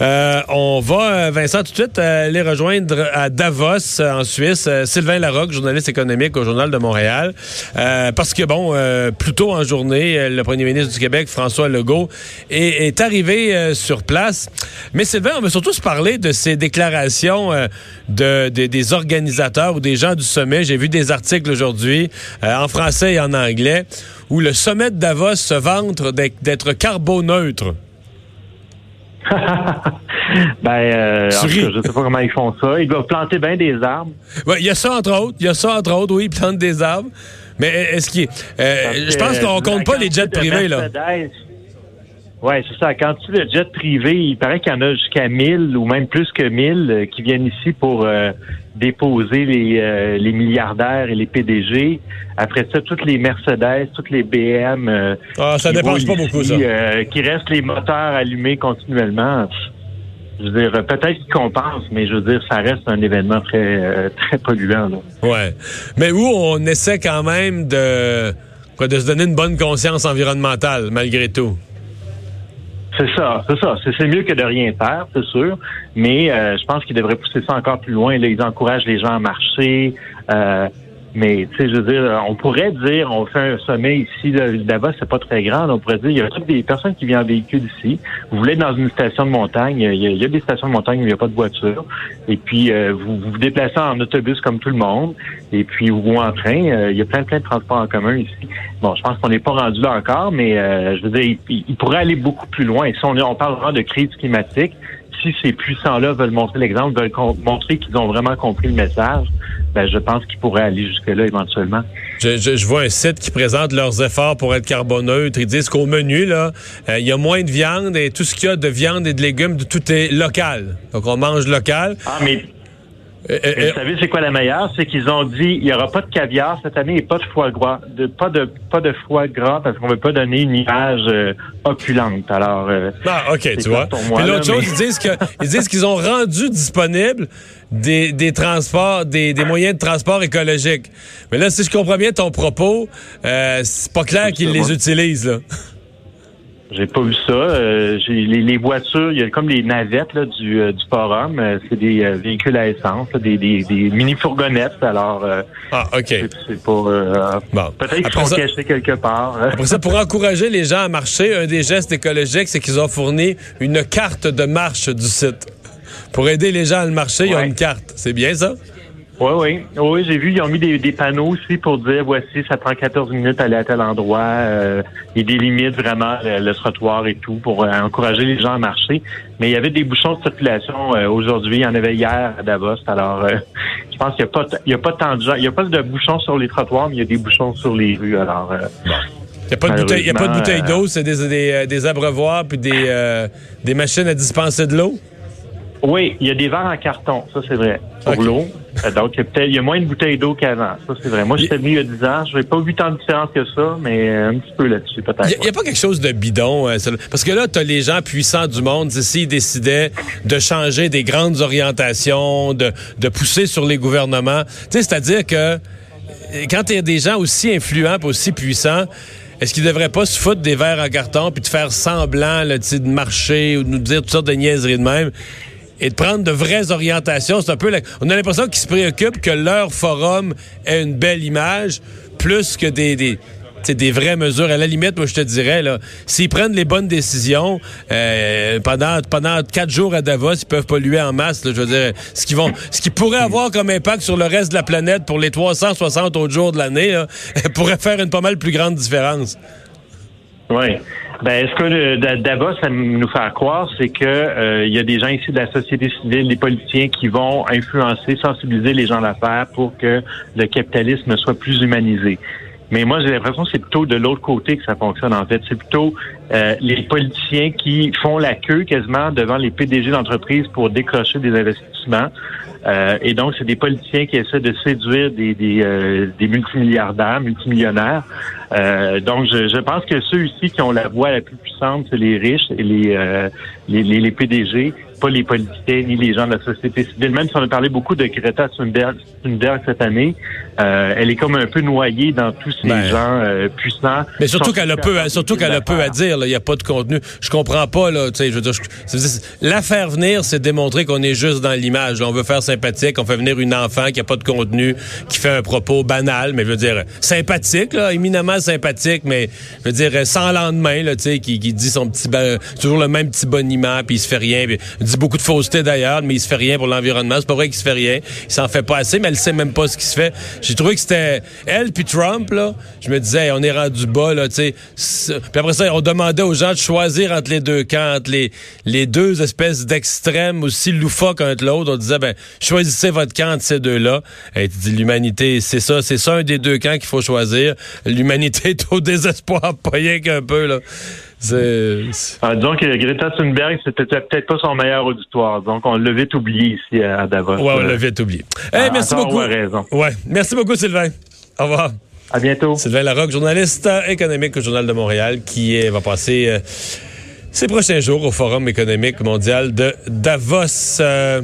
Euh, on va, Vincent, tout de suite aller rejoindre à Davos, en Suisse, Sylvain Larocque, journaliste économique au Journal de Montréal. parce que, bon, plus tôt en journée, le premier ministre du Québec, François Legault, est, arrivé sur place. Mais Sylvain, on veut surtout se parler de ces déclarations de, des organisateurs ou des gens du sommet. J'ai vu des articles aujourd'hui en français et en anglais où le sommet de Davos se vante d'être carboneutre. ben, euh, je sais pas comment ils font ça. Ils doivent planter bien des arbres. il y a ça entre autres. Il y a ça entre autres, oui, ils plantent des arbres. Mais est-ce qu'il euh, je pense qu'on compte pas les jets privés, là. Oui, c'est ça. Quand tu le jet privé, il paraît qu'il y en a jusqu'à 1000 ou même plus que 1000 euh, qui viennent ici pour euh, déposer les, euh, les, milliardaires et les PDG. Après ça, toutes les Mercedes, toutes les BM. ah, ça dépense pas beaucoup, ça. qui restent les moteurs allumés continuellement. Je veux dire, peut-être qu'ils compensent, mais je veux dire, ça reste un événement très, très polluant. Là. Ouais. Mais où on essaie quand même de, quoi, de se donner une bonne conscience environnementale, malgré tout? C'est ça, c'est ça. C'est mieux que de rien faire, c'est sûr. Mais euh, je pense qu'ils devraient pousser ça encore plus loin. Là, ils encouragent les gens à marcher. Euh, mais, tu sais, je veux dire, on pourrait dire, on fait un sommet ici, là-bas, c'est pas très grand. On pourrait dire, il y a toutes des personnes qui viennent en véhicule ici? Vous voulez être dans une station de montagne, il y a, des stations de montagne où il n'y a pas de voiture. Et puis, euh, vous, vous déplacez en autobus comme tout le monde. Et puis, ou en train. Euh, il y a plein, plein de transports en commun ici. Bon, je pense qu'on n'est pas rendu là encore, mais euh, je veux dire, il, pourrait aller beaucoup plus loin. Et si on, on parle vraiment de crise climatique, si ces puissants-là veulent montrer l'exemple, veulent montrer qu'ils ont vraiment compris le message, ben, je pense qu'ils pourraient aller jusque-là éventuellement. Je, vois un site qui présente leurs efforts pour être carboneutre. Ils disent qu'au menu, là, euh, il y a moins de viande et tout ce qu'il y a de viande et de légumes, tout est local. Donc, on mange local. Ah, mais euh, euh, vous savez, c'est quoi la meilleure? C'est qu'ils ont dit il n'y aura pas de caviar cette année et pas de foie gras. De, pas de pas de foie gras parce qu'on veut pas donner une image euh, opulente. Alors Ah, OK, tu vois. Puis l'autre chose, ils disent que ils disent qu'ils ont rendu disponible des, des transports, des, des, moyens de transport écologiques. Mais là, si je comprends bien ton propos, c'est pas clair qu'ils les utilisent, là. J'ai pas vu ça. Euh, j'ai les, voitures, il y a comme les navettes là, du, euh, du forum. Euh, c'est des véhicules à essence, des, des, des mini fourgonnettes. Alors, ah, ok. C'est pas. bon. Peut-être qu'ils sont cachés quelque part. Après ça, pour encourager les gens à marcher, un des gestes écologiques, c'est qu'ils ont fourni une carte de marche du site. Pour aider les gens à le marcher, ils ont une carte. C'est bien ça? Oui, oui. Oui, j'ai vu, ils ont mis des, des, panneaux aussi pour dire voici, ça prend 14 minutes à aller à tel endroit. Euh, ils délimitent vraiment le, trottoir et tout pour euh, encourager les gens à marcher. Mais il y avait des bouchons de circulation euh, aujourd'hui, il y en avait hier à Davos. Alors euh, je pense qu'il n'y a pas il y a pas tant de gens. Il n'y a pas de bouchons sur les trottoirs, mais il y a des bouchons sur les rues. Alors il n'y a pas de bouteille, y a pas de bouteille d'eau, c'est des, des, des, abreuvoirs puis des, des machines à dispenser de l'eau? Oui, il y a des verres en carton, ça c'est vrai, pour l'eau. Euh, donc, il y a moins de bouteilles d'eau qu'avant, ça c'est vrai. Moi, j'étais venu il y a 10 ans, je n'ai pas vu tant de différence que ça, mais un petit peu là-dessus peut-être. Il n'y a, pas quelque chose de bidon, euh, parce que là, tu as les gens puissants du monde, s'ils décidaient de changer des grandes orientations, de, de pousser sur les gouvernements, c'est-à-dire que euh, quand tu as des gens aussi influents aussi puissants, est-ce qu'ils devraient pas se foutre des verres en carton puis de faire semblant là, de marcher ou de nous dire toutes sortes de niaiseries de même? Et de prendre de vraies orientations. C'est un peu, on a l'impression qu'ils se préoccupent que leur forum ait une belle image, plus que des, des des vraies mesures. À la limite, moi, je te dirais, là, s'ils prennent les bonnes décisions euh, pendant pendant quatre jours à Davos, ils peuvent polluer en masse. je veux dire, ce qui vont, ce qui pourrait avoir comme impact sur le reste de la planète pour les 360 autres jours de l'année, pourrait faire une pas mal plus grande différence. Oui. Ben, ce que Davos ça nous faire croire, c'est que euh, il y a des gens ici de la société civile, des politiciens qui vont influencer, sensibiliser les gens d'affaires pour que le capitalisme soit plus humanisé. Mais moi, j'ai l'impression que c'est plutôt de l'autre côté que ça fonctionne en fait. C'est plutôt euh, les politiciens qui font la queue quasiment devant les PDG d'entreprises pour décrocher des investissements. Euh, et donc, c'est des politiciens qui essaient de séduire des, des, euh, des multimilliardaires, multimillionnaires. Euh, donc, je, je, pense que ceux ici qui ont la voix la plus puissante, c'est les riches et les, les, les, les, PDG, pas les politiciens ni les gens de la société civile. Même si on a parlé beaucoup de Greta Thunberg, Thunberg cette année, elle est comme un peu noyée dans tous ces ben. gens puissants. Mais surtout qu'elle a peu, surtout qu'elle a peu à dire. Il n'y a pas de contenu. Je comprends pas, là, tu sais, je veux dire, la faire venir, c'est démontrer qu'on est juste dans l'image. On veut faire sympathique, on fait venir une enfant qui a pas de contenu, qui fait un propos banal, mais je veux dire, sympathique, éminemment sympathique, mais je veux dire, sans lendemain, là, tu sais, qui, dit son petit, toujours le même petit boniment, puis il se fait rien, il dit beaucoup de fausseté d'ailleurs, mais il se fait rien pour l'environnement. C'est pas vrai qu'il se fait rien. Il s'en fait pas assez, mais elle sait même pas ce qui se fait. J'ai trouvé que c'était elle puis Trump, là. Je me disais, on est rendu bas, là, tu sais. Puis après ça, on demandait aux gens de choisir entre les deux camps, entre les, les deux espèces d'extrêmes aussi loufoques un de l'autre. On disait, ben, choisissez votre camp entre ces deux-là. Et tu dis, l'humanité, c'est ça, c'est ça un des deux camps qu'il faut choisir. L'humanité est au désespoir, pas rien qu'un peu, là. Ah, disons que Greta Thunberg, c'était peut-être pas son meilleur auditoire. Donc, on l'a vite oublié ici à Davos. Ouais, on l'a vite oublié. Hey, merci beaucoup. raison. Ouais. Merci beaucoup, Sylvain. Au revoir. À bientôt. Sylvain Larocque, journaliste économique au Journal de Montréal, qui va passer euh, ces prochains jours au Forum économique mondial de Davos. Euh,